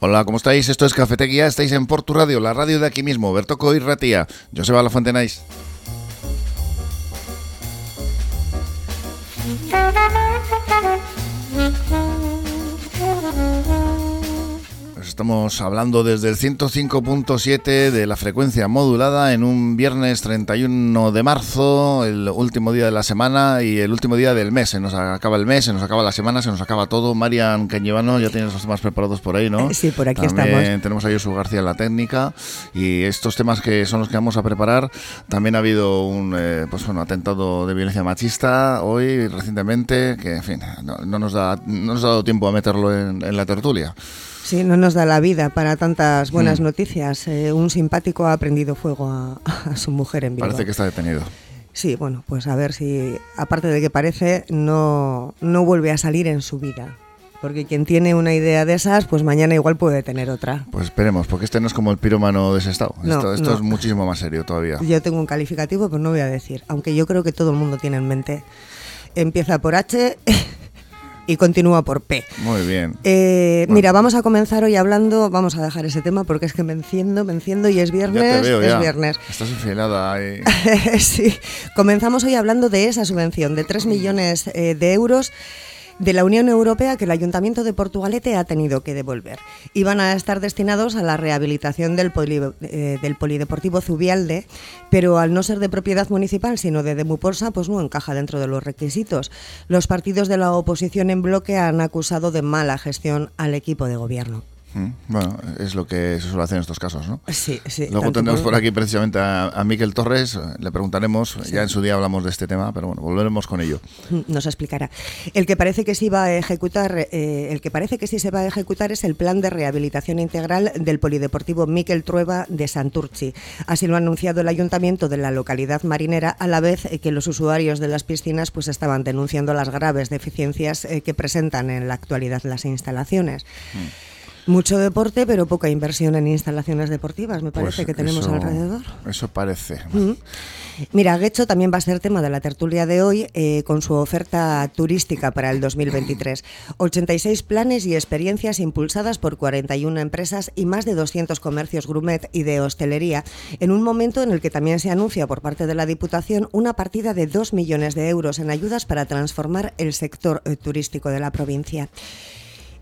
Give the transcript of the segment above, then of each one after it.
Hola, ¿cómo estáis? Esto es Cafetería, estáis en Portu Radio, la radio de aquí mismo, Bertoco y Ratía. Joseba La Fontenais. Estamos hablando desde el 105.7 de la frecuencia modulada en un viernes 31 de marzo, el último día de la semana y el último día del mes. Se nos acaba el mes, se nos acaba la semana, se nos acaba todo. Marian Cañivano, ya tienes los temas preparados por ahí, ¿no? Sí, por aquí también estamos. Tenemos a Josu García en la técnica y estos temas que son los que vamos a preparar. También ha habido un eh, pues bueno, atentado de violencia machista hoy, recientemente, que en fin, no, no nos, da, no nos ha dado tiempo a meterlo en, en la tertulia. Sí, no nos da la vida para tantas buenas noticias. Eh, un simpático ha prendido fuego a, a su mujer en Bilbao. Parece que está detenido. Sí, bueno, pues a ver si, aparte de que parece, no, no vuelve a salir en su vida. Porque quien tiene una idea de esas, pues mañana igual puede tener otra. Pues esperemos, porque este no es como el pirómano de ese estado. No, esto esto no. es muchísimo más serio todavía. Yo tengo un calificativo, pero no voy a decir. Aunque yo creo que todo el mundo tiene en mente. Empieza por H y continúa por P. Muy bien. Eh, Bueno. Mira, vamos a comenzar hoy hablando, vamos a dejar ese tema porque es que me enciendo, me enciendo y es ya viernes, te veo, es ya. viernes. Estás enfilada ahí. sí, comenzamos hoy hablando de esa subvención de 3 millones eh, de euros de la Unión Europea que el Ayuntamiento de Portugalete ha tenido que devolver. Y van a estar destinados a la rehabilitación del, poli- eh, del Polideportivo Zubialde, pero al no ser de propiedad municipal, sino de Demuporsa, pues no encaja dentro de los requisitos. Los partidos de la oposición en bloque han acusado de mala gestión al equipo de gobierno. Mm, Bueno, es lo que se suele hacer en estos casos, ¿no? Sí, sí. Luego tendremos por- aquí precisamente a, a Miquel Torres, eh, le preguntaremos, ya en su día hablamos de este tema, pero bueno, volveremos con ello. nos explicará. El que parece que sí va a ejecutar, eh, el que parece que sí se va a ejecutar es el plan de rehabilitación integral del polideportivo Miquel Trueba de Santurci. Así lo ha anunciado el ayuntamiento de la localidad marinera, a la vez eh, que los usuarios de las piscinas pues estaban denunciando las graves deficiencias eh, que presentan en la actualidad las instalaciones. Mucho deporte, pero poca inversión en instalaciones deportivas, me parece Pues que tenemos eso- alrededor. Eso parece. Mira, Guecho también va a ser tema de la tertulia de hoy eh, con su oferta turística para el 2023. 86 planes y experiencias impulsadas por 41 empresas y más de 200 comercios grumet y de hostelería, en un momento en el que también se anuncia por parte de la Diputación una partida de 2 millones de euros en ayudas para transformar el sector eh, turístico de la provincia.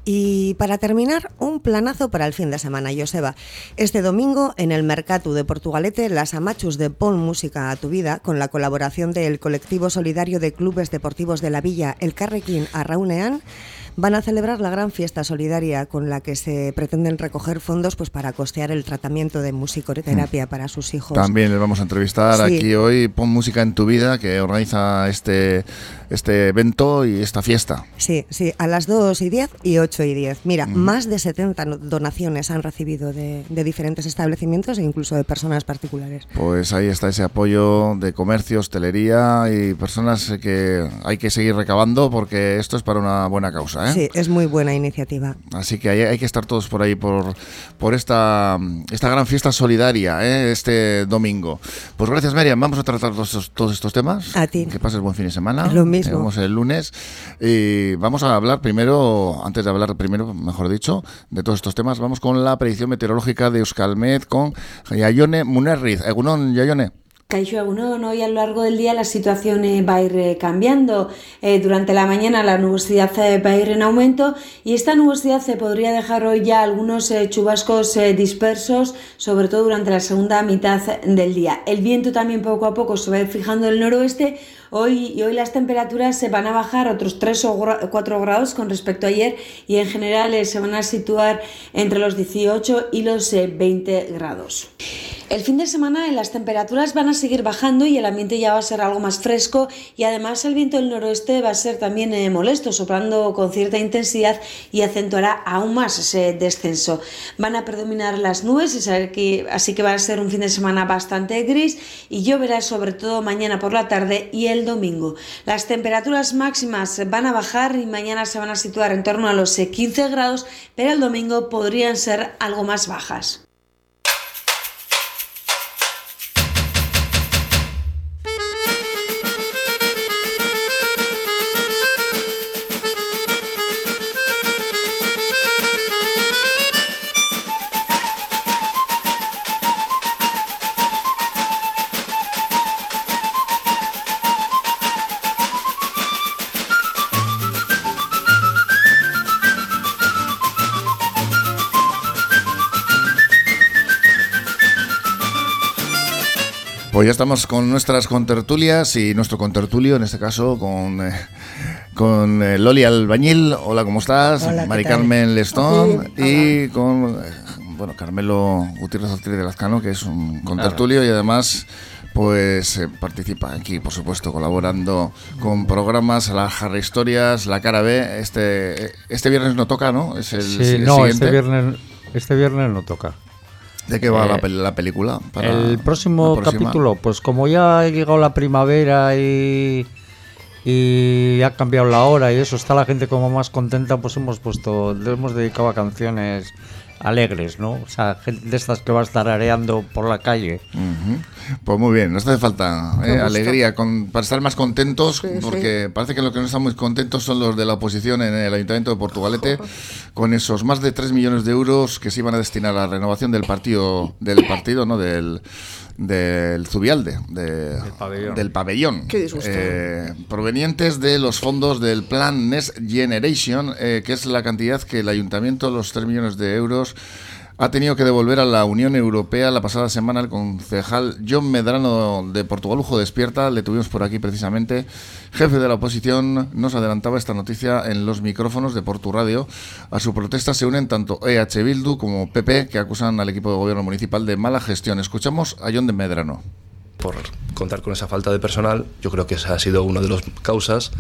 Y para terminar, un planazo para el fin de semana, Joseba. Este domingo, en el Mercatu de Portugalete, las Amachus de Pon Música a tu Vida, con la colaboración del colectivo solidario de clubes deportivos de la villa, el Carrequín Arraunean, van a celebrar la gran fiesta solidaria con la que se pretenden recoger fondos pues, para costear el tratamiento de musicoterapia para sus hijos. También les vamos a entrevistar Sí. aquí hoy, Pon Música en tu Vida, que organiza este, este evento y esta fiesta. Sí, sí, a las 2 y 10 y 8 y 10. Mira, más de 70 no- donaciones han recibido de, de diferentes establecimientos e incluso de personas particulares. Pues ahí está ese apoyo de comercio, hostelería y personas que hay que seguir recabando porque esto es para una buena causa. ¿eh? Sí, es muy buena iniciativa. Así que hay, hay que estar todos por ahí por, por esta, esta gran fiesta solidaria ¿eh? este domingo. Pues gracias, Miriam. Vamos a tratar todos estos, todos estos temas. A ti. Que pases buen fin de semana. Lo mismo. Nos vemos el lunes. Y vamos a hablar primero, antes de hablar primero, mejor dicho, de todos estos temas, vamos con la predicción meteorológica de Euskalmet con Yayone Munerriz. Egunon, Yayone. Caixo Agunón, hoy a lo largo del día la situación va a ir eh, cambiando. Eh, durante la mañana la nubosidad eh, va a ir en aumento y esta nubosidad se podría dejar hoy ya algunos chubascos dispersos, sobre todo durante la segunda mitad del día. El viento también poco a poco se va a ir fijando en el noroeste. Hoy, y hoy las temperaturas se van a bajar otros 3 o 4 grados con respecto a ayer y en general eh, se van a situar entre los 18 y los eh, 20 grados. El fin de semana las temperaturas van a seguir bajando y el ambiente ya va a ser algo más fresco y además el viento del noroeste va a ser también eh, molesto, soplando con cierta intensidad y acentuará aún más ese descenso. Van a predominar las nubes así que va a ser un fin de semana bastante gris y lloverá sobre todo mañana por la tarde y el domingo. Las temperaturas máximas van a bajar y mañana se van a situar en torno a los eh, 15 grados, pero el domingo podrían ser algo más bajas. Pues ya estamos con nuestras contertulias y nuestro contertulio, en este caso, con, eh, con eh, Loli Albañil. Hola, ¿cómo estás? Mari Carmen Lestón. y con eh, bueno, Carmelo Gutiérrez Ortiz de Lazcano, que es un contertulio y además pues participa aquí, por supuesto, colaborando con programas, la Jarra Historias, la Cara B. Este, este viernes no toca, ¿no? Es el, sí, no, este viernes, este viernes no toca. ¿De qué va la, eh, película? el próximo capítulo, pues como ya ha llegado la primavera y, y ha cambiado la hora y eso, está la gente como más contenta, pues hemos puesto, hemos dedicado a canciones alegres, ¿no? O sea, gente de estas que va a estar areando por la calle. Pues muy bien, nos hace falta ¿eh? alegría con, para estar más contentos, porque parece que los que no están muy contentos son los de la oposición en el Ayuntamiento de Portugalete, con esos más de 3 millones de euros que se iban a destinar a la renovación del partido, del partido, ¿no? Del del Zubialde, del pabellón, eh, provenientes de los fondos del plan Next Generation, eh, que es la cantidad que el ayuntamiento, los 3 millones de euros, ha tenido que devolver a la Unión Europea la pasada semana el concejal John Medrano de Portugalujo Despierta, le tuvimos por aquí precisamente, jefe de la oposición, nos adelantaba esta noticia en los micrófonos de Portu Radio. A su protesta se unen tanto EH Bildu como PP, que acusan al equipo de gobierno municipal de mala gestión. Escuchamos a John de Medrano por contar con esa falta de personal, yo creo que esa ha sido una de las causas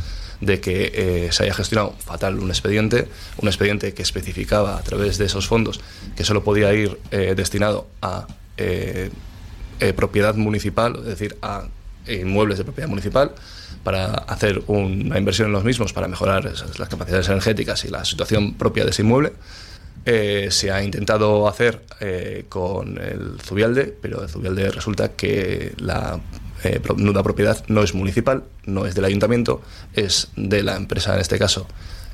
de que eh, se haya gestionado fatal un expediente, un expediente que especificaba a través de esos fondos que solo podía ir eh, destinado a eh, propiedad municipal, es decir, a inmuebles de propiedad municipal, para hacer una inversión en los mismos, para mejorar las capacidades energéticas y la situación propia de ese inmueble. Se ha intentado hacer con el Zubialde, pero el Zubialde resulta que la eh, nuda propiedad no es municipal, no es del ayuntamiento, es de la empresa, en este caso,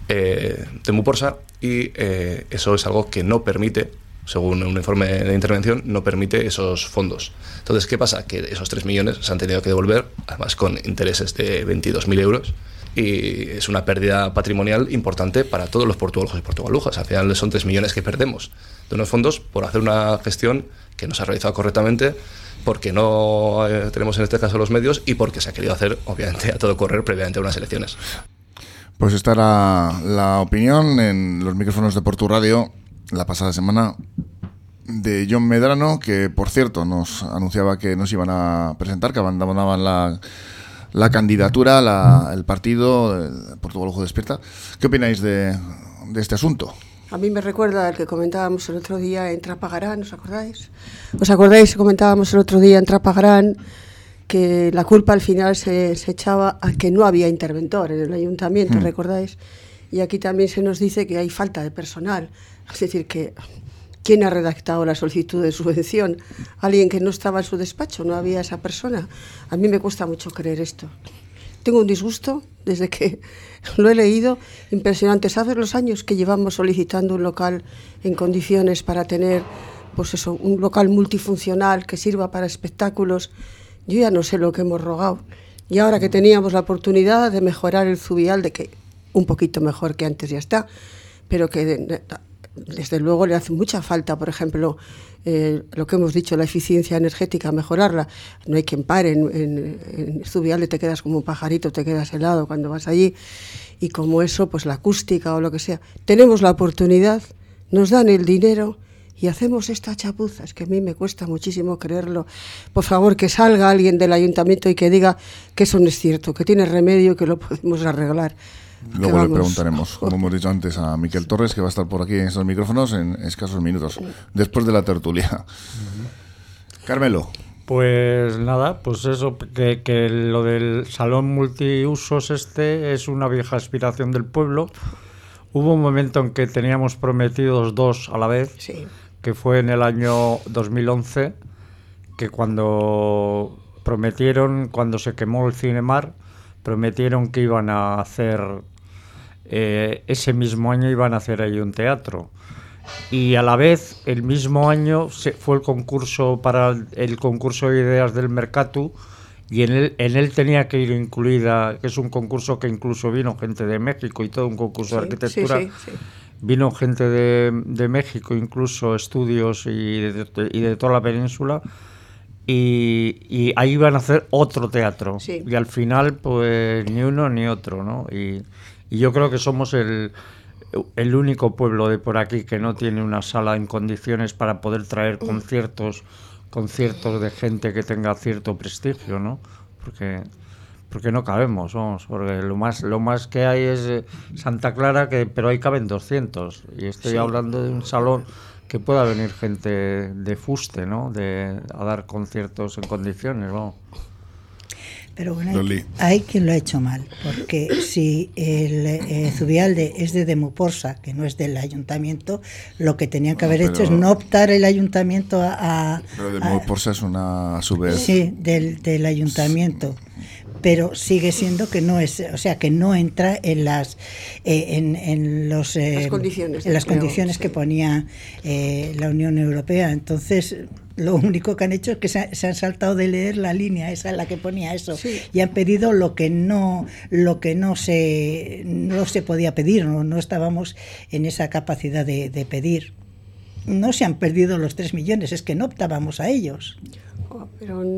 eh, de Muporsa, y eh, eso es algo que no permite, según un informe de intervención, no permite esos fondos. Entonces, ¿qué pasa? Que esos 3 millones se han tenido que devolver, además con intereses de 22.000 euros, y es una pérdida patrimonial importante para todos los portugalujos y portugalujas. Al final son 3 millones que perdemos de unos fondos por hacer una gestión que no se ha realizado correctamente porque no eh, tenemos en este caso los medios y porque se ha querido hacer, obviamente, a todo correr previamente a unas elecciones. Pues esta era la opinión en los micrófonos de Portu Radio la pasada semana de John Medrano, que por cierto nos anunciaba que nos iban a presentar, que abandonaban la, la candidatura, la, el partido, Portugal Ojo Despierta. ¿Qué opináis de, de este asunto? A mí me recuerda al que comentábamos el otro día en Trapagarán, ¿os acordáis? ¿Os acordáis que comentábamos el otro día en Trapagarán que la culpa al final se, echaba a que no había interventor en el ayuntamiento, mm. ¿recordáis? Y aquí también se nos dice que hay falta de personal. Es decir, que ¿quién ha redactado la solicitud de subvención? Alguien que no estaba en su despacho, no había esa persona. A mí me cuesta mucho creer esto. Tengo un disgusto desde que lo he leído, impresionante. ¿Sabes los años que llevamos solicitando un local en condiciones para tener, pues eso, un local multifuncional que sirva para espectáculos? Yo ya no sé lo que hemos rogado. Y ahora que teníamos la oportunidad de mejorar el Zubial, de que un poquito mejor que antes ya está, pero que desde luego le hace mucha falta, por ejemplo, eh, lo que hemos dicho, la eficiencia energética, mejorarla. No hay quien pare. En, en, te quedas como un pajarito, te quedas helado cuando vas allí. Y como eso, pues la acústica o lo que sea. Tenemos la oportunidad, nos dan el dinero y hacemos esta chapuza. Es que a mí me cuesta muchísimo creerlo. Por favor, que salga alguien del ayuntamiento y que diga que eso no es cierto, que tiene remedio que lo podemos arreglar. Luego le preguntaremos, como hemos dicho antes, a Miquel Torres, que va a estar por aquí en estos micrófonos en escasos minutos, después de la tertulia. Carmelo. Pues nada, pues eso, que, que, lo del salón multiusos este es una vieja aspiración del pueblo. Hubo un momento en que teníamos prometidos dos a la vez, que fue en el año 2011, que cuando prometieron, cuando se quemó el Cinemar, prometieron que iban a hacer eh, ese mismo año iban a hacer ahí un teatro. Y a la vez, el mismo año se fue el concurso para el, concurso de ideas del Mercatu y en él, en él tenía que ir incluida, que es un concurso que incluso vino gente de México y todo un concurso de arquitectura. vino gente de, de, México, incluso estudios y de, y de toda la península y, ahí iban a hacer otro teatro. Sí. Y al final, pues ni uno ni otro, ¿no? Y, y yo creo que somos el, el único pueblo de por aquí que no tiene una sala en condiciones para poder traer conciertos, conciertos de gente que tenga cierto prestigio, ¿no? Porque porque no cabemos, vamos, porque lo más lo más que hay es eh, Santa Clara que pero ahí caben 200 y estoy hablando de un salón que pueda venir gente de fuste, ¿no? De a dar conciertos en condiciones, vamos. Pero bueno, hay, quien lo ha hecho mal, porque si el eh, Zubialde es de Demuporsa, que no es del ayuntamiento, lo que tenía que haber hecho es no optar el ayuntamiento a... pero Demuporsa es una a su vez... Sí, del, del ayuntamiento pero sigue siendo que no es, o sea, que no entra en las eh, en, en, los las condiciones, en las condiciones que ponía eh, la Unión Europea. Entonces, lo único que han hecho es que se, han saltado de leer la línea esa en la que ponía eso y han pedido lo que no lo que no se no se podía pedir no, no estábamos en esa capacidad de, de pedir. No se han perdido los tres millones es que no optábamos a ellos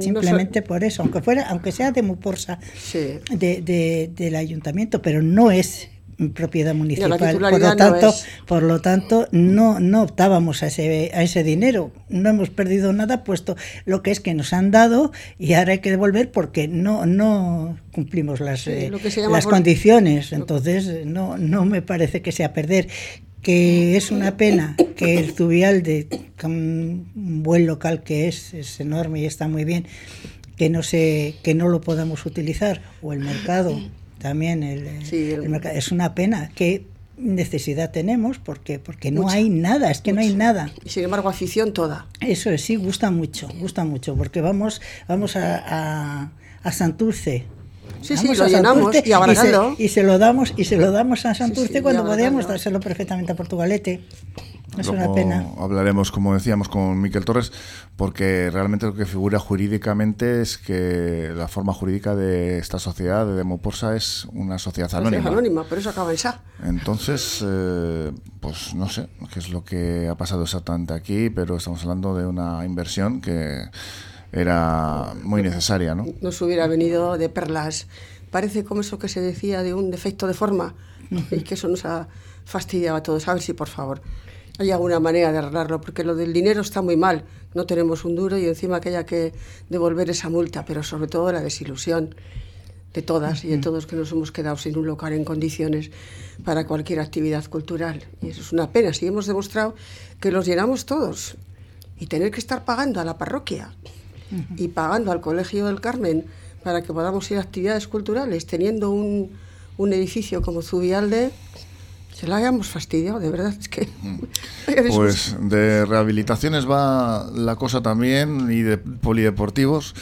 simplemente por eso aunque fuera aunque sea de Muporsa de, del ayuntamiento pero no es propiedad municipal. Por lo tanto, no por lo tanto no, no optábamos a ese, a ese dinero. No hemos perdido nada, puesto lo que es que nos han dado y ahora hay que devolver porque no, no cumplimos las, eh, las condiciones. Entonces, no, no me parece que sea perder que es una pena que el Zubialde, un buen local que es, es enorme y está muy bien, que no se, que no lo podamos utilizar, o el mercado también el, es una pena. Qué necesidad tenemos porque porque no hay nada es que no hay nada. Y sin embargo afición toda. Eso es sí gusta mucho gusta mucho porque vamos vamos a, a, a Santurce Sí, sí, lo llenamos y, y, se, lo damos y se lo damos a Santurce cuando podíamos dárselo perfectamente a Portugalete. Es una pena. Hablaremos, como decíamos, con Miquel Torres, porque realmente lo que figura jurídicamente es que la forma jurídica de esta sociedad, de Demoporsa, es una sociedad anónima. Es anónima, pero eso acaba en SA. Entonces, eh, pues no sé qué es lo que ha pasado exactamente aquí, pero estamos hablando de una inversión que era muy necesaria, ¿no? Nos hubiera venido de perlas. Parece como eso que se decía de un defecto de forma y que eso nos ha fastidiado a todos. A ver si, por favor, hay alguna manera de arreglarlo, porque lo del dinero está muy mal. No tenemos un duro y encima que haya que devolver esa multa, pero sobre todo la desilusión de todas y de todos que nos hemos quedado sin un local en condiciones para cualquier actividad cultural. Y eso es una pena. Si hemos demostrado que los llenamos todos y tener que estar pagando a la parroquia y pagando al Colegio del Carmen para que podamos ir a actividades culturales, teniendo un, un edificio como Zubialde, se lo hayamos fastidiado, de verdad, es que... pues de rehabilitaciones va la cosa también y de polideportivos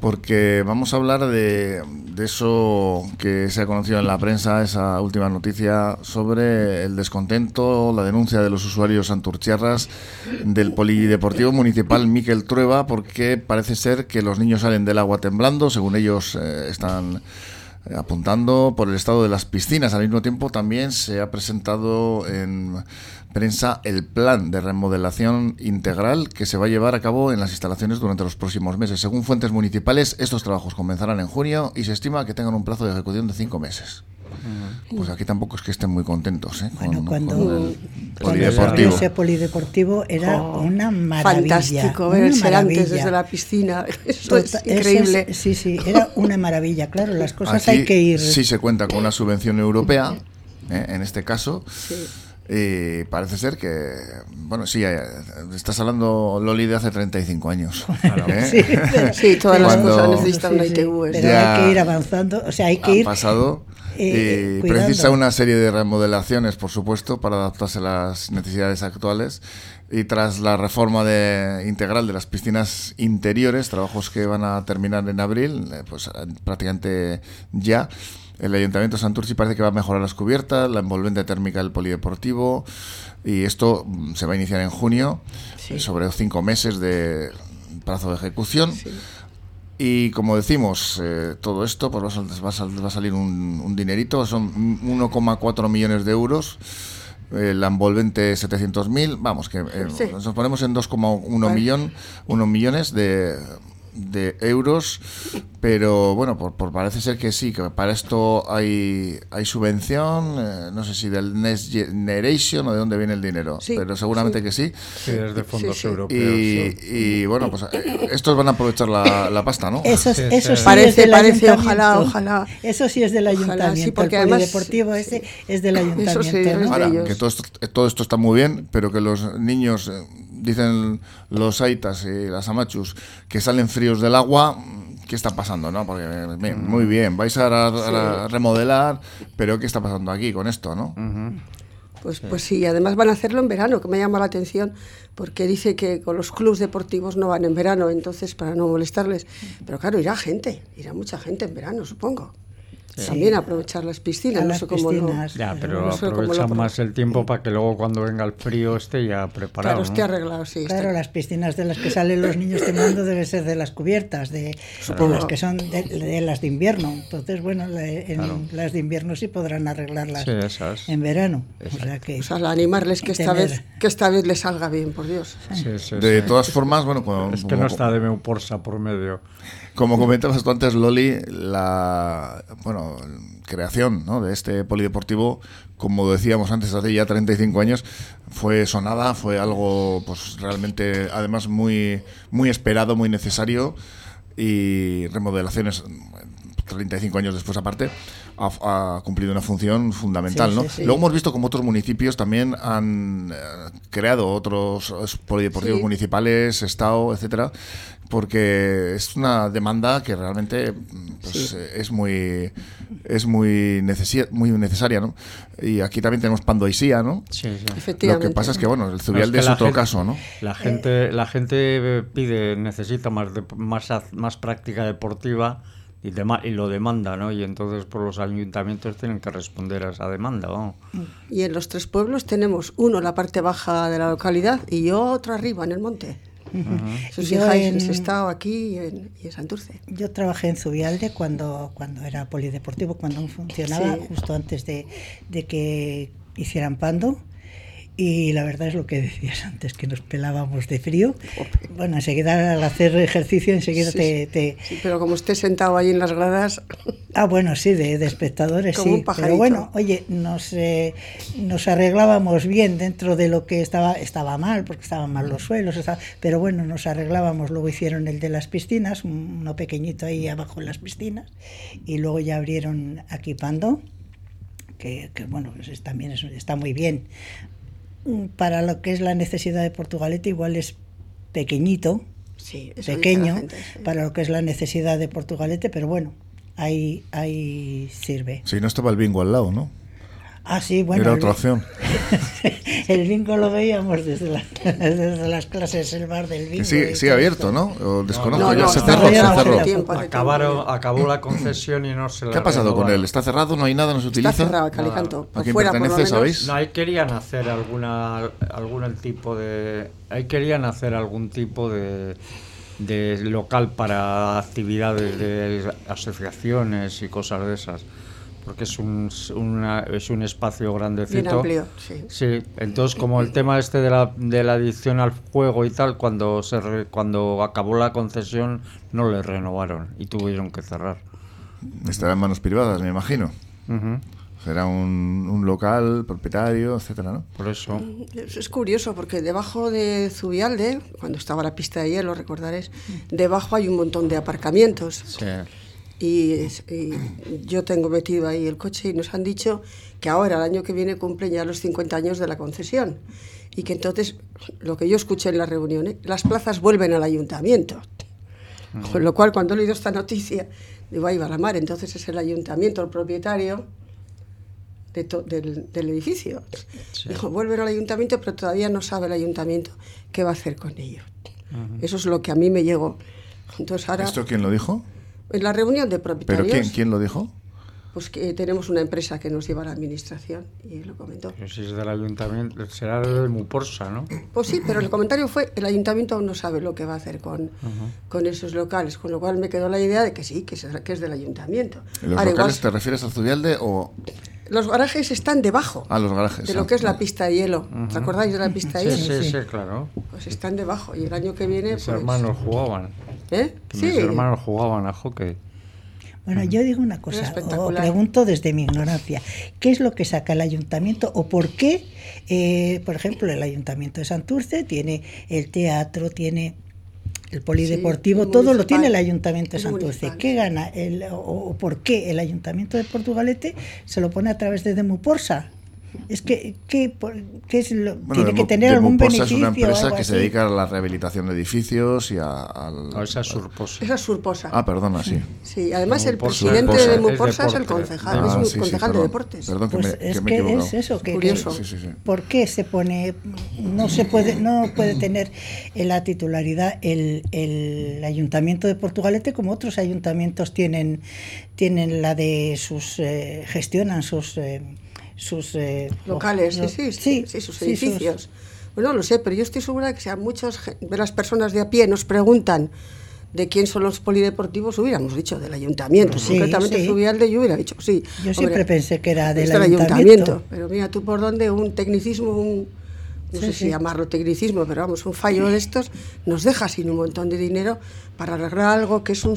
porque vamos a hablar de, eso que se ha conocido en la prensa, esa última noticia sobre el descontento, la denuncia de los usuarios santurciarras del Polideportivo Municipal Miquel Trueba, porque parece ser que los niños salen del agua temblando, según ellos eh, están apuntando por el estado de las piscinas. Al mismo tiempo también se ha presentado en prensa el plan de remodelación integral que se va a llevar a cabo en las instalaciones durante los próximos meses. Según fuentes municipales, estos trabajos comenzarán en junio y se estima que tengan un plazo de ejecución de cinco meses. Pues aquí tampoco es que estén muy contentos ¿eh? bueno, cuando, el polideportivo. ese polideportivo era oh, una maravilla. Fantástico ver el antes desde la piscina. Eso es increíble. sí, sí, era una maravilla. Claro, las cosas hay que ir. Sí se cuenta con una subvención europea, ¿eh? en este caso. Sí y parece ser que, bueno, sí, eh, estás hablando, Loli, de hace 35 años. ¿eh? sí, todas las cosas necesitan una ITV. Pero hay que ir avanzando, o sea, hay que ir... pasado eh, y precisa una serie de remodelaciones, por supuesto, para adaptarse a las necesidades actuales. Y tras la reforma de, integral de las piscinas interiores, trabajos que van a terminar en abril, pues prácticamente ya, el Ayuntamiento de Santurci parece que va a mejorar las cubiertas, la envolvente térmica del polideportivo y esto mm, se va a iniciar en junio, sobre cinco meses de plazo de ejecución. Y como decimos, eh, todo esto pues va, a, salir un, dinerito, son 1,4 millones de euros. Eh, la envolvente 700.000, vamos, que eh, nos ponemos en 2,1 millón, millones de, de euros, pero bueno, por, por parece ser que sí, que para esto hay, hay subvención, eh, no sé si del Next Generation o de dónde viene el dinero, Sí, pero seguramente sí. que sí. Sí, es de fondos Sí, sí. europeos. Y, sí. y, bueno, pues eh, estos van a aprovechar la, la pasta, ¿no? Eso, Sí, eso sí. Parece- es del parece, ayuntamiento. ojalá, ojalá. Eso sí es del Ojalá, sí, ayuntamiento. porque el además- polideportivo ese es del Eso ayuntamiento. sí, es ¿no? de Ahora, ellos. que todo esto, todo esto está muy bien, pero que los niños, eh, dicen los aitas y las amachus, que salen fríos del agua, ¿qué está pasando? no Porque, bien, muy bien, vais a, a- a remodelar, pero ¿qué está pasando aquí con esto? no Pues, pues sí, además van a hacerlo en verano, que me llama la atención, porque dice que con los clubes deportivos no van en verano, entonces para no molestarles. Pero claro, irá gente, irá mucha gente en verano, supongo. También aprovechar las piscinas, A no las sé cómo lo-. Ya, pero no sé cómo lo aprovechan pro- más el tiempo para que luego cuando venga el frío esté ya preparado. Claro, esté ¿no? arreglado, sí. está- Claro, las piscinas de las que salen los niños temblando deben ser de las cubiertas, de las que son de, de las de invierno. Entonces, bueno, la- en Claro. las de invierno sí podrán arreglarlas Sí, esas. en verano. O sea que animarles que esta vez que esta vez les salga bien, por Dios. Sí, sí, De sí. todas formas, bueno, como, Es que como- no está de Meuporsa por medio. Como comentabas tú antes, Loli, la bueno, creación ¿no? de este polideportivo, como decíamos antes, hace ya 35 años, fue sonada, fue algo pues realmente, además, muy, muy esperado, muy necesario y remodelaciones 35 años después aparte ha, ha cumplido una función fundamental Sí, ¿no? sí, sí. luego hemos visto como otros municipios también han eh, creado otros polideportivos Sí. municipales estado etcétera porque es una demanda que realmente pues, Sí. es muy es muy, necesi- muy necesaria ¿no? y aquí también tenemos Pandoisía ¿no? Sí, sí. lo que pasa es que bueno el No, es Zubialde que es, la otro gente- caso ¿no? La gente, la gente pide, necesita más, de- más, más práctica deportiva y, dema- y lo demanda, ¿no? Y entonces por los ayuntamientos tienen que responder a esa demanda, ¿no? Y en los tres pueblos tenemos uno en la parte baja de la localidad y otro arriba en el monte. Si os Yo fijáis, en- Estado aquí y en, y en Santurce. Yo trabajé en Zubialde cuando, cuando era polideportivo, cuando aún funcionaba, Sí. justo antes de, de que hicieran Pando. Y la verdad es lo que decías antes, que nos pelábamos de frío. Bueno, enseguida al hacer ejercicio, enseguida Sí, te, sí. te- Sí, pero como esté sentado ahí en las gradas, Ah, bueno, sí, de, de espectadores, Como sí. un Pero bueno, oye, nos, eh, nos arreglábamos bien dentro de lo que estaba estaba mal, porque estaban mal los suelos, estaba- pero bueno, nos arreglábamos. Luego hicieron el de las piscinas, un- uno pequeñito ahí abajo en las piscinas, y luego ya abrieron aquí Pando, que, que, bueno, pues es- también es- está muy bien. Mm, Para lo que es la necesidad de Portugalete, igual es pequeñito, sí, pequeño gente, sí. para lo que es la necesidad de Portugalete, pero bueno, ahí, ahí sirve. si no estaba el bingo al lado ¿no? Ah, sí, bueno. era el- otra opción El bingo lo veíamos desde, la- desde las clases, el bar del bingo. Sigue, sigue abierto. ¿no? O desconozco No, ya no, se cerró se cerró Acabaron, acabó la concesión y no se la ¿Qué ha pasado con él? ¿Está cerrado? ¿No hay nada? ¿No se utiliza? Está cerrado Calicanto. ¿A quién fuera, por lo pertenece, sabéis? No, ahí querían hacer alguna algún tipo de ahí querían hacer algún tipo de de local para actividades de asociaciones y cosas de esas porque es un una- es un espacio grandecito Bien amplio, sí. Sí, entonces como el tema este de la, de la adicción al juego y tal, cuando se re- cuando acabó la concesión no le renovaron y tuvieron que cerrar. Estará en manos privadas, me imagino. Ujú, Será un, un local, propietario, etcétera, ¿no? Por eso. Es, es curioso porque debajo de Zubialde, cuando estaba la pista de hielo, recordaréis, debajo hay un montón de aparcamientos. Sí. Y, es- y yo tengo metido ahí el coche y nos han dicho que ahora, el año que viene, cumplen ya los 50 años de la concesión. Y que entonces, lo que yo escuché en la reunión, ¿eh? las plazas vuelven al ayuntamiento. Con lo cual, cuando he leído esta noticia, digo, ahí va la mar. Entonces es el ayuntamiento, el propietario de to- del, del edificio. Dijo, vuelven al ayuntamiento, pero todavía no sabe el ayuntamiento qué va a hacer con ellos. Eso es lo que a mí me llegó. Entonces ahora, ¿Esto quién lo dijo? En la reunión de ¿Pero propietarios, quién, quién lo dijo? pues que tenemos una empresa que nos lleva a la administración y lo comentó. Pero si es del ayuntamiento, será de Muporsa, ¿no? Pues sí, pero el comentario fue, el ayuntamiento aún no sabe lo que va a hacer con, con esos locales, con lo cual me quedó la idea de que sí, que es, que es del ayuntamiento. ¿Los Ahora, igual, locales te refieres al Zubialde o los garajes están debajo a los garajes? de Ah, lo que es la pista de hielo. ¿Os acordáis de la pista de Sí, hielo? sí, sí, sí. claro. Pues están debajo y el año que viene, Mis pues, hermanos jugaban. ¿Eh? Que Sí. mis hermanos jugaban a hockey. Bueno, yo digo una cosa, o pregunto desde mi ignorancia, ¿qué es lo que saca el ayuntamiento o por qué, eh, por ejemplo, el ayuntamiento de Santurce tiene el teatro, tiene el polideportivo, todo lo tiene el ayuntamiento de Santurce. ¿Qué gana el, o, o por qué el ayuntamiento de Portugalete se lo pone a través de Demuporsa? Es que, ¿qué, por- qué es lo, Bueno, tiene que tener algún beneficio es una empresa que se dedica a la rehabilitación de edificios y a, al... O esa surposa. Esa es Surposa. Ah, perdona, sí. Sí, además el presidente de es Demuporsa es, el concejal, Ah, es un sí, sí, concejal de perdón. deportes. Perdón que Pues me, que es me que he equivocado. es eso, que, Curioso. que- Sí, sí, sí. ¿por qué se pone, no se puede, no puede tener en la titularidad el, el ayuntamiento de Portugalete como otros ayuntamientos tienen, tienen la de sus, eh, gestionan sus, eh, sus eh, locales, sí, sí, sí, sí, sus edificios. Bueno, no lo sé, pero yo estoy segura de que si a muchas de las personas de a pie nos preguntan de quién son los polideportivos, hubiéramos dicho del ayuntamiento. Sí, Concretamente sí. Subialde, yo hubiera dicho sí. Yo siempre pensé que era del ayuntamiento. Pero mira tú por dónde un tecnicismo, un, no Sí, sé si llamarlo tecnicismo, pero vamos, un fallo de estos nos deja sin un montón de dinero para arreglar algo que es un,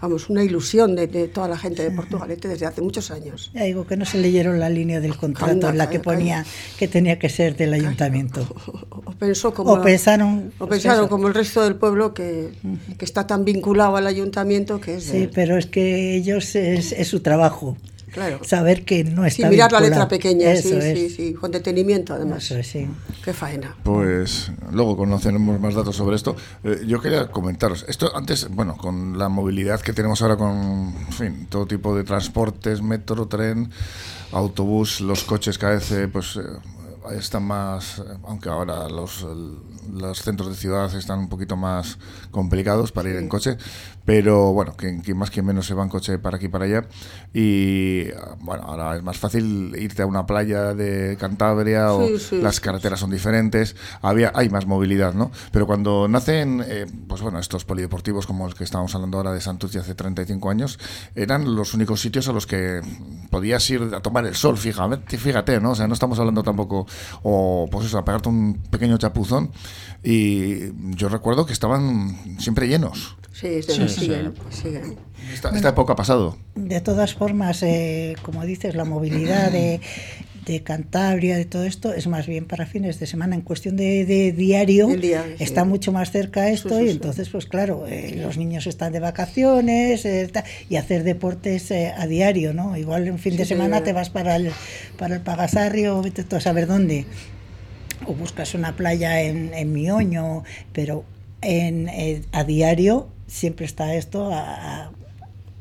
vamos, una ilusión de, de toda la gente de Portugalete desde hace muchos años. Ya digo que no se leyeron la línea del contrato Anda, en la que calla, calla. ponía que tenía que ser del ayuntamiento. O, o pensó como O pensaron, o pensaron eso. como el resto del pueblo que, que está tan vinculado al ayuntamiento que es Sí, de- pero es que ellos es, es su trabajo. Claro. Saber que no está Sin mirar la letra pequeña, Eso sí, es. sí, sí, con detenimiento además. Eso es, sí. Qué faena. Pues luego conoceremos más datos sobre esto. Eh, yo quería comentaros, esto antes, bueno, con la movilidad que tenemos ahora con, en fin, todo tipo de transportes, metro, tren, autobús, los coches cada vez, eh, pues... eh, están más, aunque ahora los, el- los centros de ciudad están un poquito más complicados para ir en coche, pero bueno, que, que más que menos se va en coche para aquí para allá. Y bueno, ahora es más fácil irte a una playa de Cantabria o Sí, sí, las carreteras son diferentes, había, hay más movilidad, ¿no? Pero cuando nacen, eh, pues bueno, estos polideportivos como el que estábamos hablando ahora de Santurce hace 35 años, eran los únicos sitios a los que podías ir a tomar el sol, fíjate, fíjate, ¿no? O sea, no estamos hablando tampoco, o pues eso, a pegarte un pequeño chapuzón. Y yo recuerdo que estaban siempre llenos. Sí, Sí, siguen, siguen. Esta, esta época ha pasado. De todas formas, eh, como dices, la movilidad de, de Cantabria, de todo esto, es más bien para fines de semana. En cuestión de, de diario, sí. está mucho más cerca esto Sí, sí, y sí. entonces, pues claro, eh, los niños están de vacaciones eh, y hacer deportes eh, a diario, ¿no? Igual un fin de semana sí. te vas para el, para el Pagasarrio, vete tú a saber dónde. O buscas una playa en, en Mioño, pero en, eh, a diario siempre está esto a, a-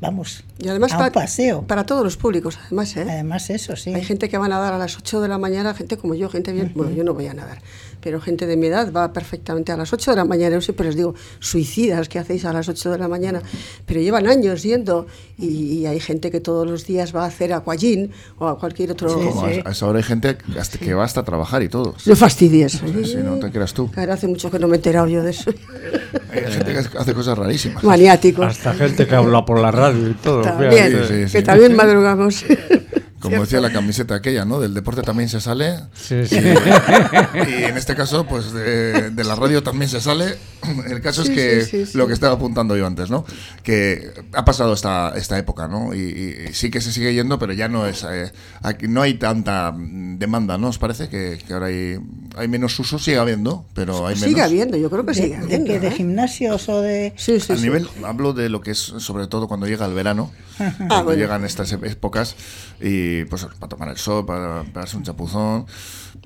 vamos, Y además a para, un paseo. para todos los públicos, además, ¿eh? Además eso, sí. Hay gente que va a nadar a las 8 de la mañana, gente como yo, gente bien, bueno, yo no voy a nadar, pero gente de mi edad va perfectamente a las 8 de la mañana, yo siempre les digo, suicidas que hacéis a las 8 de la mañana, pero llevan años yendo y, y hay gente que todos los días va a hacer aquagym o a cualquier otro... Sí, Como sí. a, esa hora hay gente que, hasta, que va hasta trabajar y todo. No fastidies. Sí, sí, no te creas tú. Claro, hace mucho que no me he enterado yo de eso. Hay gente que hace cosas rarísimas. Maniáticos. Hasta gente que habla por la radio y todo. También, fíjate. Sí, sí, que también madrugamos. Como decía la camiseta aquella, ¿no? Del deporte también se sale. Sí, sí. Y en este caso, pues de, de la radio también se sale. El caso Sí, es que sí, sí, sí. lo que estaba apuntando yo antes, ¿no? Que ha pasado esta, esta época, ¿no? Y, y- y sí que se sigue yendo, pero ya no es. eh, aquí no hay tanta demanda, ¿no? ¿Os parece que, que ahora hay, hay menos uso? Sigue habiendo, pero hay menos. Sigue habiendo, yo creo que ¿De, sigue de habiendo. qué? ¿De ¿eh? gimnasios o de...? Sí, sí, A nivel, hablo de lo que es sobre todo cuando llega el verano, cuando Ah, bueno. llegan estas épocas y pues para tomar el sol, para darse un chapuzón,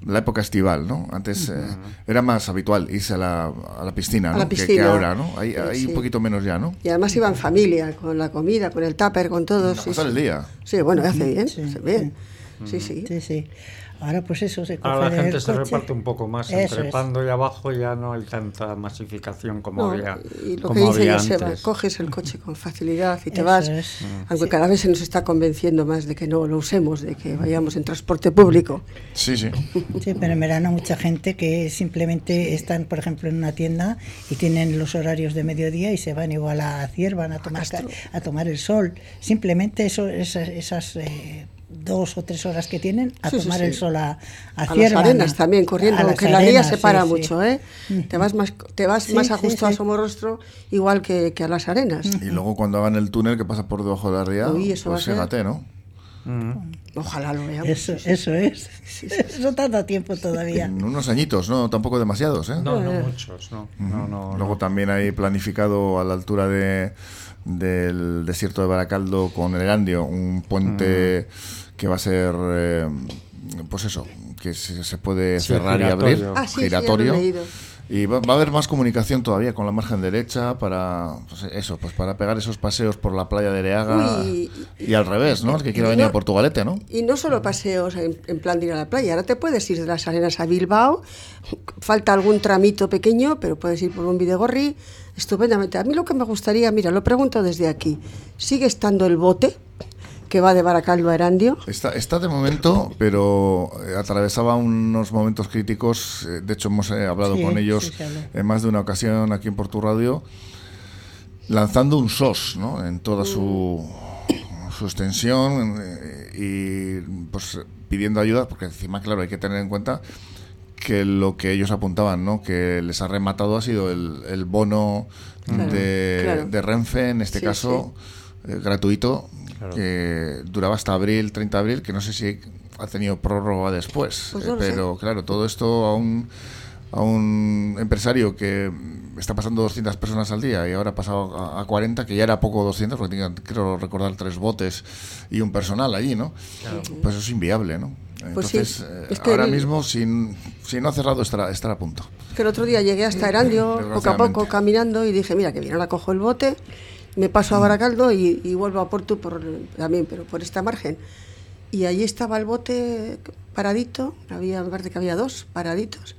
la época estival, ¿no? Antes eh, era más habitual irse a la, a la piscina, la Que- Que, piscina. ahora, ¿no? Hay, Sí, hay sí. un poquito menos ya, ¿no? Y además iba en familia, con la comida, con el tupper, con todo. sí, pasar sí. el día. Sí, bueno, hace bien, Sí, hace bien. Sí, sí. Sí, sí. Ahora pues eso, se coge Ahora la el gente se coche. reparte un poco más. Eso Entre es. Pando y abajo ya no hay tanta masificación como No, había, y lo como que dice antes. coges el coche con facilidad y te Eso vas, es. aunque cada vez se nos está convenciendo más de que no lo usemos, de que vayamos en transporte público. Sí, sí. Sí, pero en verano mucha gente que simplemente están, por ejemplo, en una tienda y tienen los horarios de mediodía y se van igual a Ciervan a tomar, ca- a tomar el sol. Simplemente eso, esas, esas, eh, dos o tres horas que tienen a Sí, sí, tomar sí. el sol a, a, A las arenas también, corriendo, A las aunque la guía arenas, se sí, para sí. mucho, ¿eh? Te vas más, te vas Sí, más sí, ajustado sí. a Somorrostro, igual que, que a las arenas. Y luego cuando hagan el túnel que pasa por debajo de la ría, Uy, eso pues a fíjate, ¿no? Ojalá lo veamos. Eso, eso es. Eso tarda tiempo todavía. En unos añitos, ¿no? Tampoco demasiados, ¿eh? No, no muchos, no. no, no, Luego no. también hay planificado a la altura de, del desierto de Baracaldo con el Erandio un puente que va a ser, eh, pues eso, que se, se puede Sí, cerrar y abrir, giratorio. Ah, sí, giratorio. y va, va a haber más comunicación todavía con la margen derecha para, pues eso, pues para pegar esos paseos por la playa de Ereaga Uy, y, al revés, ¿no? El que quiera venir no- a Portugalete, ¿no? Y no solo paseos en, en plan de ir a la playa, ahora te puedes ir de las arenas a Bilbao, falta algún tramito pequeño, pero puedes ir por un Videgorri estupendamente. A mí lo que me gustaría, mira, lo pregunto desde aquí, ¿sigue estando el bote que va de Baracaldo a Erandio? Está, está de momento, pero eh, atravesaba unos momentos críticos. eh, De hecho, hemos eh, hablado Sí, con ellos sí, en más de una ocasión aquí en Portu Radio, lanzando un SOS ¿no? en toda su, su extensión y pues pidiendo ayuda, porque encima, claro, hay que tener en cuenta que lo que ellos apuntaban, ¿no? que les ha rematado ha sido el, el bono Claro, de, claro. de Renfe, en este Sí, caso, eh, gratuito, que duraba hasta abril, 30 de abril, que no sé si ha tenido prórroga después. Pues eh, sé. pero claro, todo esto a un, a un empresario que está pasando 200 personas al día y ahora ha pasado a, a 40, que ya era poco 200, porque tenía, creo recordar tres botes y un personal allí, ¿no? Pues eso es inviable, ¿no? Pues sí, Entonces, eh, es que ahora el- mismo, sin, si no ha cerrado, estará, estará a punto. Que el otro día llegué hasta Erandio, poco a poco caminando, y dije, mira, que bien, ahora cojo el bote, me paso a Baracaldo y, y vuelvo a Porto por, también, pero por esta margen. Y allí estaba el bote paradito, había, me parece que había dos paraditos,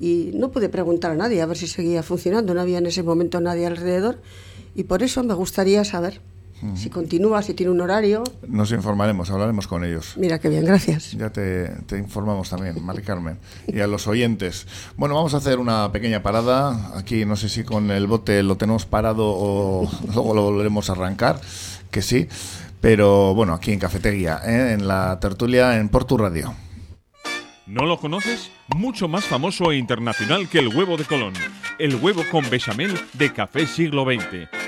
y no pude preguntar a nadie a ver si seguía funcionando, no había en ese momento nadie alrededor, y por eso me gustaría saber si continúa, si tiene un horario. Nos informaremos, hablaremos con ellos. Mira, qué bien, gracias. Ya te, te informamos también, Mari Carmen, y a los oyentes. Bueno, vamos a hacer una pequeña parada. Aquí no sé si con el bote lo tenemos parado o luego lo volveremos a arrancar, que sí. Pero bueno, aquí en Cafetería, ¿eh? en la tertulia en Portu Radio. ¿No lo conoces? Mucho más famoso e internacional que el huevo de Colón. El huevo con bechamel de Café Siglo XX.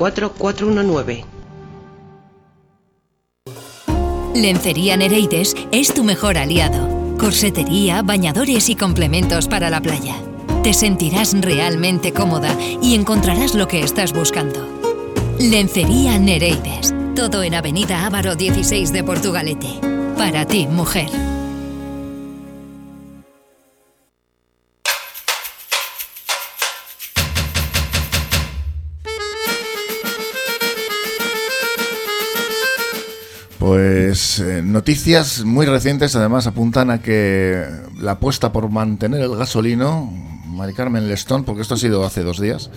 419. Lencería Nereides es tu mejor aliado. Corsetería, bañadores y complementos para la playa. Te sentirás realmente cómoda y encontrarás lo que estás buscando. Lencería Nereides. Todo en Avenida Ávaro 16 de Portugalete. Para ti, mujer. Pues eh, noticias muy recientes además apuntan a que la apuesta por mantener el gasolino, Mari Carmen Lestón, porque esto ha sido hace dos días,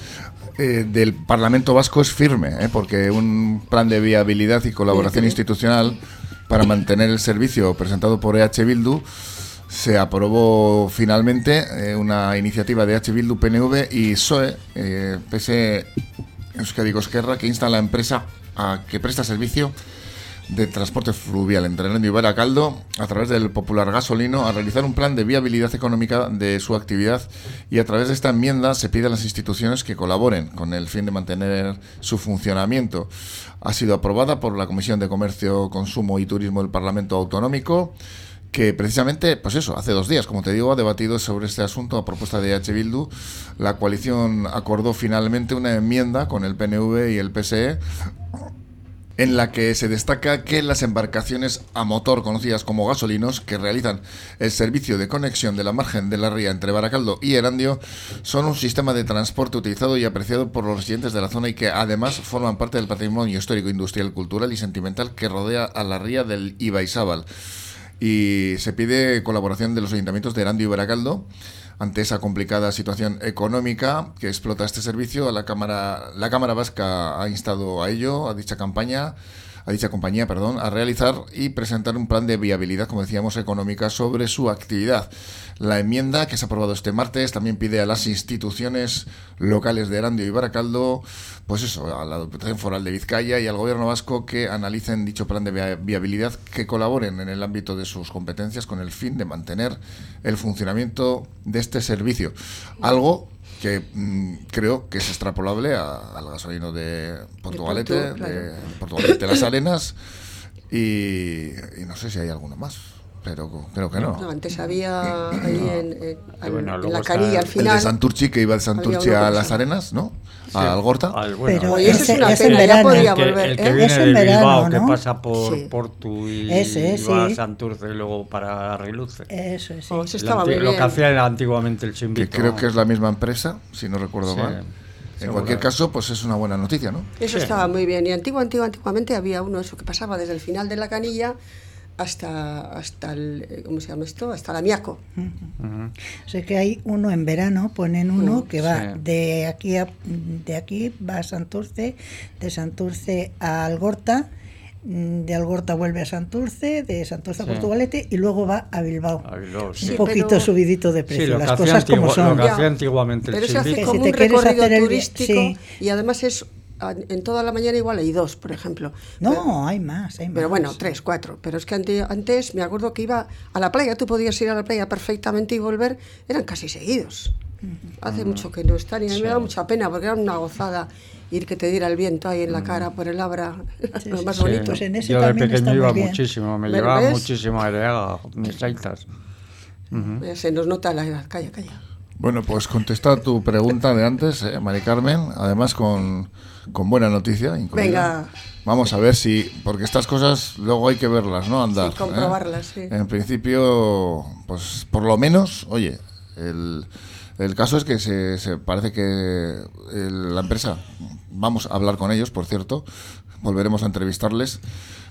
eh, del Parlamento Vasco es firme, ¿eh? porque un plan de viabilidad y colaboración institucional para mantener el servicio presentado por EH Bildu se aprobó finalmente una iniciativa de EH Bildu, PNV y PSOE, PS Euskadi Esquerra, que insta a la empresa a que presta servicio de transporte fluvial entre Erandio y Baracaldo a través del popular gasolino a realizar un plan de viabilidad económica de su actividad y a través de esta enmienda se pide a las instituciones que colaboren con el fin de mantener su funcionamiento. Ha sido aprobada por la Comisión de Comercio, Consumo y Turismo del Parlamento Autonómico que precisamente, pues eso, hace dos días, como te digo, ha debatido sobre este asunto a propuesta de H. Bildu. La coalición acordó finalmente una enmienda con el PNV y el PSE en la que se destaca que las embarcaciones a motor conocidas como gasolinos que realizan el servicio de conexión de la margen de la ría entre Baracaldo y Erandio son un sistema de transporte utilizado y apreciado por los residentes de la zona y que además forman parte del patrimonio histórico, industrial, cultural y sentimental que rodea a la ría del Ibaizábal. Y se pide colaboración de los ayuntamientos de Erandio y Baracaldo ante esa complicada situación económica que explota este servicio, la Cámara, la Cámara Vasca ha instado a ello, a dicha campaña, a dicha compañía, perdón, a realizar y presentar un plan de viabilidad, como decíamos, económica sobre su actividad. La enmienda que se ha aprobado este martes también pide a las instituciones locales de Erandio y Baracaldo, pues eso, a la Diputación Foral de Vizcaya y al Gobierno vasco que analicen dicho plan de viabilidad, que colaboren en el ámbito de sus competencias con el fin de mantener el funcionamiento de este servicio. Algo que mm, creo que es extrapolable al gasolino de Portugalete, de, Portugalete de las Arenas y no sé si hay alguno más pero creo que no. antes había ahí en, la carilla al final. El de Santurchi, que iba de Santurchi a las Arenas, ¿no? A Algorta. pero ese, es una pena, en verano. Ya el que, el que viene de Bilbao, que pasa por Portu y, va a Santurce y luego para Riluce. Eso, sí. Oh, estaba muy Lo que hacía antiguamente el Chimbito. Que creo que es la misma empresa, si no recuerdo mal. En cualquier caso, pues es una buena noticia, ¿no? Eso estaba muy bien. Y antiguo, antiguo, antiguamente había uno eso que pasaba desde el final de la canilla hasta, hasta el, eh, ¿cómo se llama esto? Hasta la Miaco. O sea que hay uno en verano, ponen uno que va de aquí a, de aquí va a Santurce, de Santurce a Algorta, mm, de Algorta vuelve a Santurce, de Santurce a Portugalete y luego va a Bilbao. un poquito subidito de precio, las cosas como son. Lo que hacía antiguamente Pero se hace como un recorrido turístico y además es en toda la mañana igual hay dos, por ejemplo. No, hay más, hay Pero bueno, tres, cuatro. Pero es que antes, me acuerdo que iba a la playa, tú podías ir a la playa perfectamente y volver, eran casi seguidos. Hace mucho que no están y a mí me da mucha pena porque era una gozada ir que te diera el viento ahí en la cara por el abra, lo más bonito. Pues en ese Yo de pequeño iba muchísimo, me llevaba muchísimo a mis saitas. Se nos nota la edad, calla, calla. Bueno, pues contesta tu pregunta de antes, eh, Mari Carmen, además con con buena noticia. Venga. Vamos a ver si, porque estas cosas luego hay que verlas, ¿no? Andar. Sí, comprobarlas, sí. En principio, pues por lo menos, oye, el, el caso es que se, se parece que la empresa, vamos a hablar con ellos, por cierto, volveremos a entrevistarles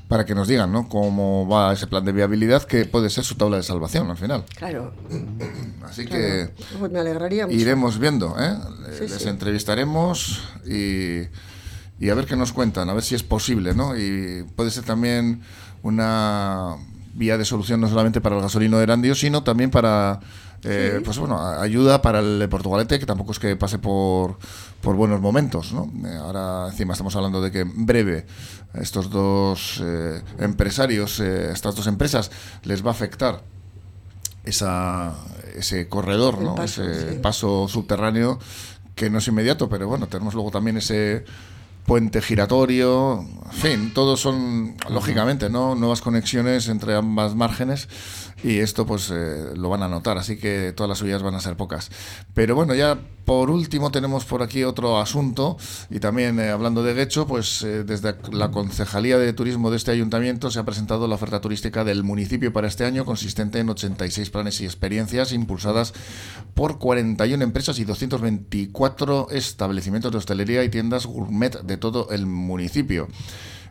para que nos digan ¿no? cómo va ese plan de viabilidad que puede ser su tabla de salvación al final. Claro. Así que pues me alegraría mucho. iremos viendo, ¿eh? les entrevistaremos y, y, a ver qué nos cuentan, a ver si es posible, ¿no? Y puede ser también una vía de solución no solamente para el gasolino de Erandio, sino también para eh, pues bueno, ayuda para el de Portugalete, que tampoco es que pase por, por buenos momentos. ¿no? Eh, ahora encima estamos hablando de que en breve estos dos eh, empresarios, estas dos empresas, les va a afectar esa, ese corredor, ¿no? ese paso subterráneo que no es inmediato, pero bueno, tenemos luego también ese puente giratorio, en fin, todos son, lógicamente, ¿no? Nuevas conexiones entre ambas márgenes y esto pues eh, lo van a notar, así que todas las suyas van a ser pocas. Pero bueno, ya por último tenemos por aquí otro asunto y también eh, hablando de Guecho, pues eh, desde la Concejalía de Turismo de este ayuntamiento se ha presentado la oferta turística del municipio para este año consistente en 86 planes y experiencias impulsadas por 41 empresas y 224 establecimientos de hostelería y tiendas gourmet de todo el municipio.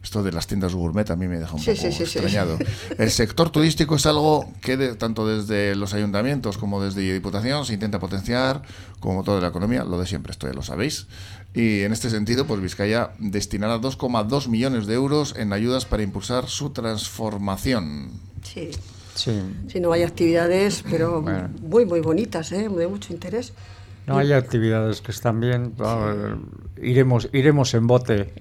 Esto de las tiendas gourmet a mí me deja un poco extrañado. El sector turístico es algo que tanto desde los ayuntamientos como desde Diputación se intenta potenciar, como toda la economía, lo de siempre, esto ya lo sabéis. Y en este sentido, pues Vizcaya destinará 2,2 millones de euros en ayudas para impulsar su transformación. Sí. Sí. no hay actividades, pero muy, muy bonitas, ¿eh? de mucho interés. No hay actividades que están bien. iremos, iremos en bote.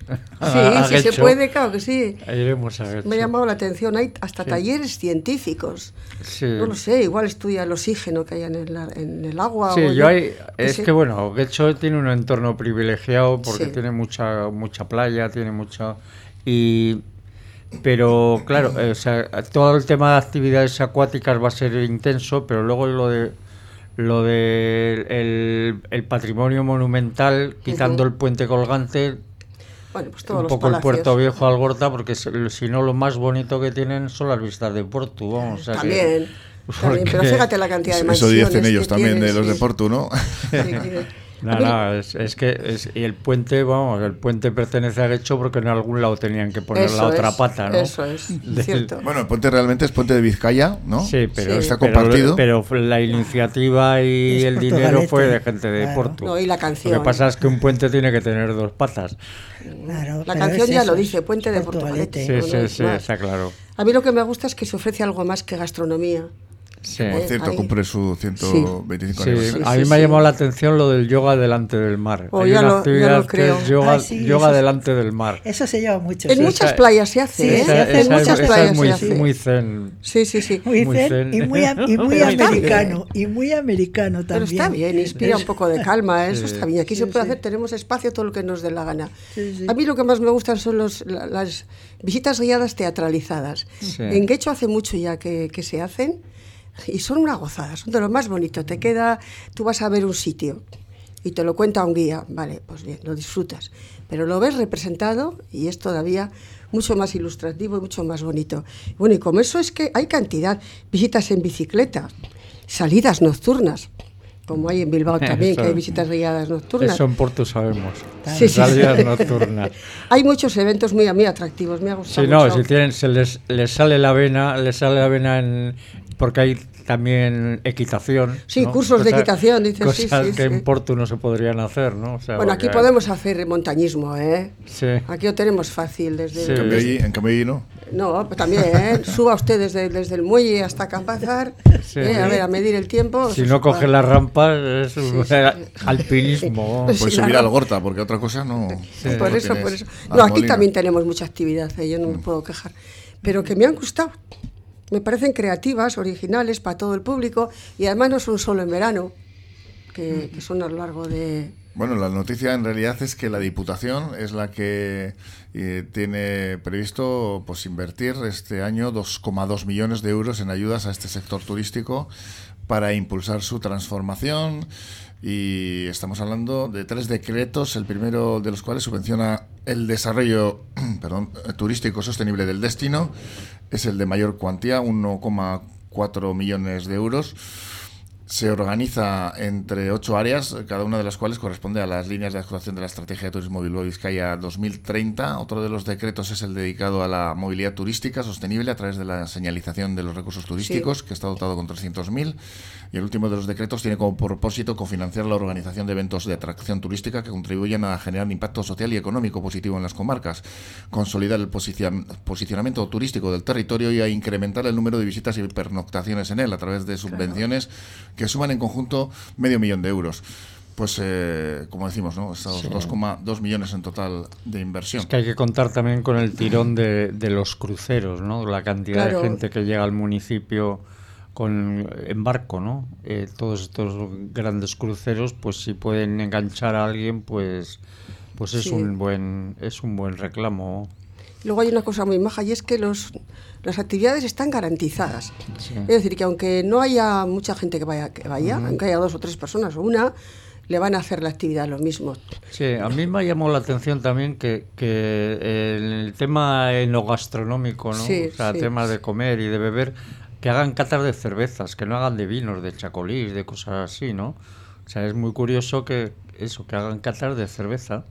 Sí, si se puede, claro que sí. Iremos a Me ha llamado la atención. Hay hasta talleres científicos. No lo sé, igual estudia el oxígeno que hay en el, en el agua. Sí, yo hay, es que bueno, Getxo tiene un entorno privilegiado porque tiene mucha mucha playa, tiene mucha y pero claro, o sea, todo el tema de actividades acuáticas va a ser intenso, pero luego lo de lo del el, patrimonio monumental, quitando el puente colgante, Bueno, pues todos un los poco el. Puerto Viejo Algorta, porque se- si no lo más bonito que tienen son las vistas de Porto, vamos. o sea que- También, también, pero porque- fíjate la cantidad de Eso mansiones dicen ellos que también de los sí. de Porto, ¿no? Sí, No, no, es, es que es, y el puente, vamos, el puente pertenece a Guecho porque en algún lado tenían que poner Eso la otra es, pata, ¿no? eso es, cierto. Bueno, el puente realmente es puente de Vizcaya, ¿no? Sí, pero, está compartido. Pero, la iniciativa y Es el dinero fue de gente de claro. Porto. No, y la Lo canción. que pasa es que un puente tiene que tener dos patas. Claro, La canción es ya lo dice, Puente de Portugalete. Sí, sí, sí, está claro. A mí lo que me gusta es que se ofrece algo más que gastronomía. Sí. Por cierto, ahí. cumple su 125 Sí, aniversario. a mí sí, me ha sí. llamado la atención lo del yoga delante del mar. Oh, Hay una lo- actividad que es yoga, Ah, sí, yoga eso es- delante del mar. Eso se lleva mucho. En sí. muchas Esa- playas se hace, Sí, ¿eh? se hace en esa- muchas esa playas es muy, se hace. muy zen. Sí, sí, sí. Muy, muy zen, zen. y muy, y Pero americano. Y muy americano Pero también. está bien, inspira un poco de calma, ¿eh? eso Sí. está bien. Aquí se Sí, puede sí. hacer, tenemos espacio, todo lo que nos dé la gana. Sí, sí. A mí lo que más me gustan son los, la- las visitas guiadas teatralizadas. Sí. En Guecho hace mucho ya que, que se hacen y son una gozada, son de lo más bonito. Te queda, tú vas a ver un sitio y te lo cuenta un guía, vale, pues bien, lo disfrutas. Pero lo ves representado y es todavía mucho más ilustrativo y mucho más bonito. Bueno, y como eso es que hay cantidad, visitas en bicicleta, salidas nocturnas, como hay en Bilbao también, que hay visitas guiadas nocturnas. Eso en Porto sabemos. Sí, sí, sí. Salidas nocturnas. Hay muchos eventos muy, muy atractivos, me ha gustado Sí, no, mucho. si tienen, se les, les sale la vena, les sale la vena en, porque hay también equitación. Sí, ¿no? cursos de equitación, dices, cosas sí, sí, que sí. en Porto no se podrían hacer, ¿no? O sea, Bueno, aquí podemos hacer montañismo, ¿eh? Sí. Aquí lo tenemos fácil desde... Sí. En cambio allí, en cambio allí no. No, pues también, ¿eh? Suba usted desde, desde el muelle hasta Campazar, Sí. ¿eh? a ver, a medir el tiempo. Si no coge las rampas, es un sí, sí. alpinismo. Pues Pues subir claro. al Gorta, porque otra cosa no. por no eso, por eso. No, aquí también tenemos mucha actividad, ¿eh? yo no me puedo quejar. Pero que me han gustado. Me parecen creativas, originales para todo el público y además no son solo en verano, que, que son a lo largo de... Bueno, la noticia en realidad es que la Diputación es la que eh, tiene previsto pues invertir este año 2,2 millones de euros en ayudas a este sector turístico para impulsar su transformación. Y estamos hablando de tres decretos, el primero de los cuales subvenciona el desarrollo turístico sostenible del destino, es el de mayor cuantía, 1,4 millones de euros se organiza entre ocho áreas, cada una de las cuales corresponde a las líneas de actuación de la Estrategia de Turismo Bilbao Vizcaya 2030. Otro de los decretos es el dedicado a la movilidad turística sostenible a través de la señalización de los recursos turísticos, que está dotado con 300.000. Y el último de los decretos tiene como propósito cofinanciar la organización de eventos de atracción turística que contribuyen a generar un impacto social y económico positivo en las comarcas, consolidar el posicion- posicionamiento turístico del territorio y a incrementar el número de visitas y pernoctaciones en él a través de subvenciones que suman en conjunto medio millón de euros. Pues, eh, como decimos, ¿no? Estos 2,2 millones en total de inversión. Es que hay que contar también con el tirón de, de los cruceros, ¿no? La cantidad Claro. de gente que llega al municipio con en barco, ¿no? Eh, todos estos grandes cruceros, pues si pueden enganchar a alguien, pues pues es Sí. un buen es un buen reclamo. Luego hay una cosa muy maja y es que los, las actividades están garantizadas. Sí. Es decir, que aunque no haya mucha gente que vaya, que vaya aunque haya dos o tres personas o una, le van a hacer la actividad lo mismo. Sí, a mí me ha llamado la atención también que, que el tema enogastronómico, ¿no? Sí, o sea, sí. temas de comer y de beber, que hagan catas de cervezas, que no hagan de vinos, de chacolís, de cosas así, ¿no? O sea, es muy curioso que eso, que hagan catas de cerveza.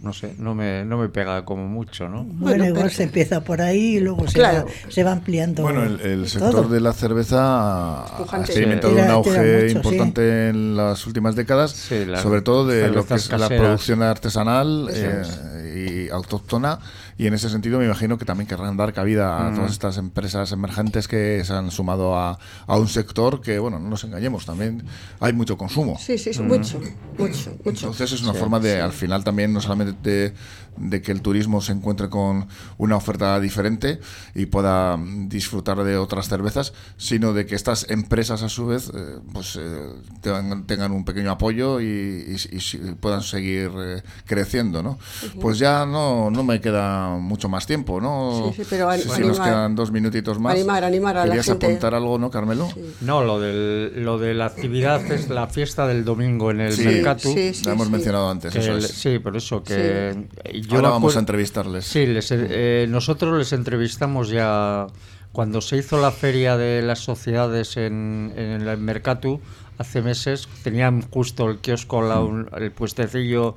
No sé, no me, no me pega como mucho, ¿no? Bueno, Bueno, igual pero- se empieza por ahí y luego se, Claro. va, se va ampliando. Bueno, el, el todo. sector de la cerveza ha experimentado un auge mucho, importante en las últimas décadas, Sí, sobre todo de lo que es la producción artesanal eh, y autóctona. Y en ese sentido me imagino que también querrán dar cabida a todas estas empresas emergentes que se han sumado a, a un sector que, bueno, no nos engañemos, también hay mucho consumo. Sí, sí, sí, mucho, mucho, mucho. Entonces es una forma de, al final también, no solamente de, de que el turismo se encuentre con una oferta diferente y pueda mm, disfrutar de otras cervezas, sino de que estas empresas a su vez eh, pues eh, tengan, tengan un pequeño apoyo y, y- y si- puedan seguir eh, creciendo, ¿no? Pues ya ya no, no me queda mucho más tiempo, ¿no? Sí, sí, pero si animar. nos quedan dos minutitos más. Animar, animar a la ¿Querías gente. apuntar algo, no, Carmelo? No, lo, del, lo de la actividad es la fiesta del domingo en el Sí, Mercatu. sí, sí, la hemos sí. mencionado antes, que eso el- es. sí, por eso que yo Ahora vamos a entrevistarles. Sí, les, eh, nosotros les entrevistamos ya cuando se hizo la feria de las sociedades en, en el Mercatu hace meses. Tenían justo el kiosco, al lado- el puestecillo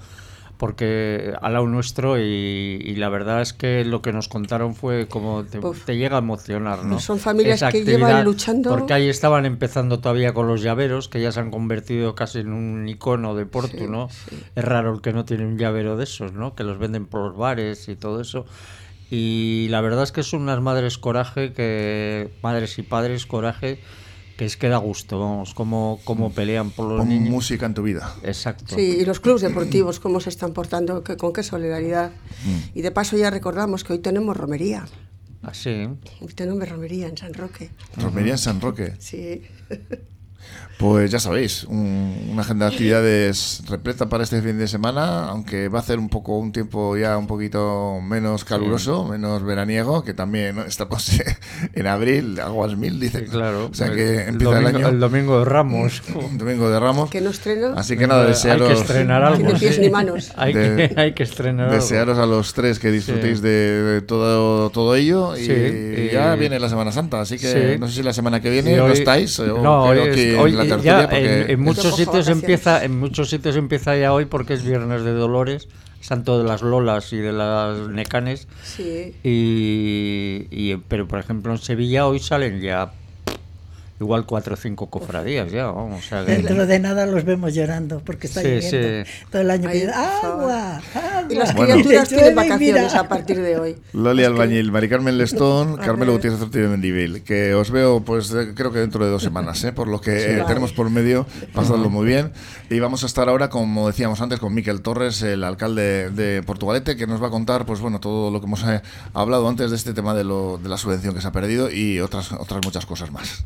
porque al lado nuestro y, y la verdad es que lo que nos contaron fue como te, llega a emocionar, ¿no? Son familias que llevan luchando. Porque ahí estaban empezando todavía con los llaveros, que ya se han convertido casi en un icono de Porto, Sí, ¿no? sí. Es raro el que no tiene un llavero de esos, ¿no? Que los venden por los bares y todo eso. Y la verdad es que son unas madres coraje, que madres y padres coraje, que es que da gusto, vamos, cómo, cómo pelean por los Pon niños. música en tu vida. Exacto. Sí, y los clubes deportivos, cómo se están portando, que- con qué solidaridad. Mm. Y de paso ya recordamos que hoy tenemos romería. Así. Hoy tenemos romería en San Roque. Romería en San Roque. Sí. Pues ya sabéis, un- una agenda de actividades repleta para este fin de semana, aunque va a hacer un poco un tiempo ya un poquito menos caluroso, menos veraniego, que también ¿no? estamos en abril, aguas mil, dicen. Claro. O sea el- que el empieza el, domingo, año. el domingo de Ramos. un domingo de Ramos. Que no estrena. Así que nada, Hay desearos, que estrenar algo. Tiene pies sí. ni manos. Hay, De- que, hay que estrenar algo. desearos a los tres que disfrutéis Sí. de, de todo, todo ello. Y, Sí, y- ya viene la Semana Santa, así que Sí. no sé si la semana que viene hoy- estáis. o no, hoy es- en ya porque- en muchos sitios empieza, en muchos sitios empieza ya hoy porque es Viernes de Dolores, Santo de las Lolas y de las Necanes. Sí. Y, y, pero por ejemplo en Sevilla hoy salen ya igual cuatro o cinco cofradías ya, vamos. o sea que- Dentro de nada los vemos llorando porque está Sí, lloviendo sí. todo el año. Ay, agua, agua. Y las Bueno. criaturas tienen vacaciones mira. a partir de hoy. Loli Albañil, Mari Carmen Lestón, Carmelo. Gutiérrez Ortiz de Mendivil, que os veo pues eh, creo que dentro de dos semanas, ¿eh? por lo que eh, vale. tenemos por medio, pasadlo muy bien. Y vamos a estar ahora, como decíamos antes, con Miquel Torres, el alcalde de Portugalete, que nos va a contar pues bueno todo lo que hemos eh, hablado antes de este tema de, lo, de la subvención que se ha perdido y otras, otras muchas cosas más.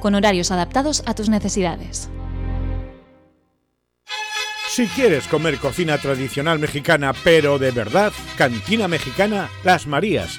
Con horarios adaptados a tus necesidades. Si quieres comer cocina tradicional mexicana, pero de verdad, Cantina Mexicana Las Marías,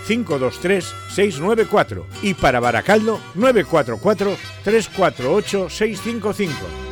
523 694 y para Baracaldo 944 348 655.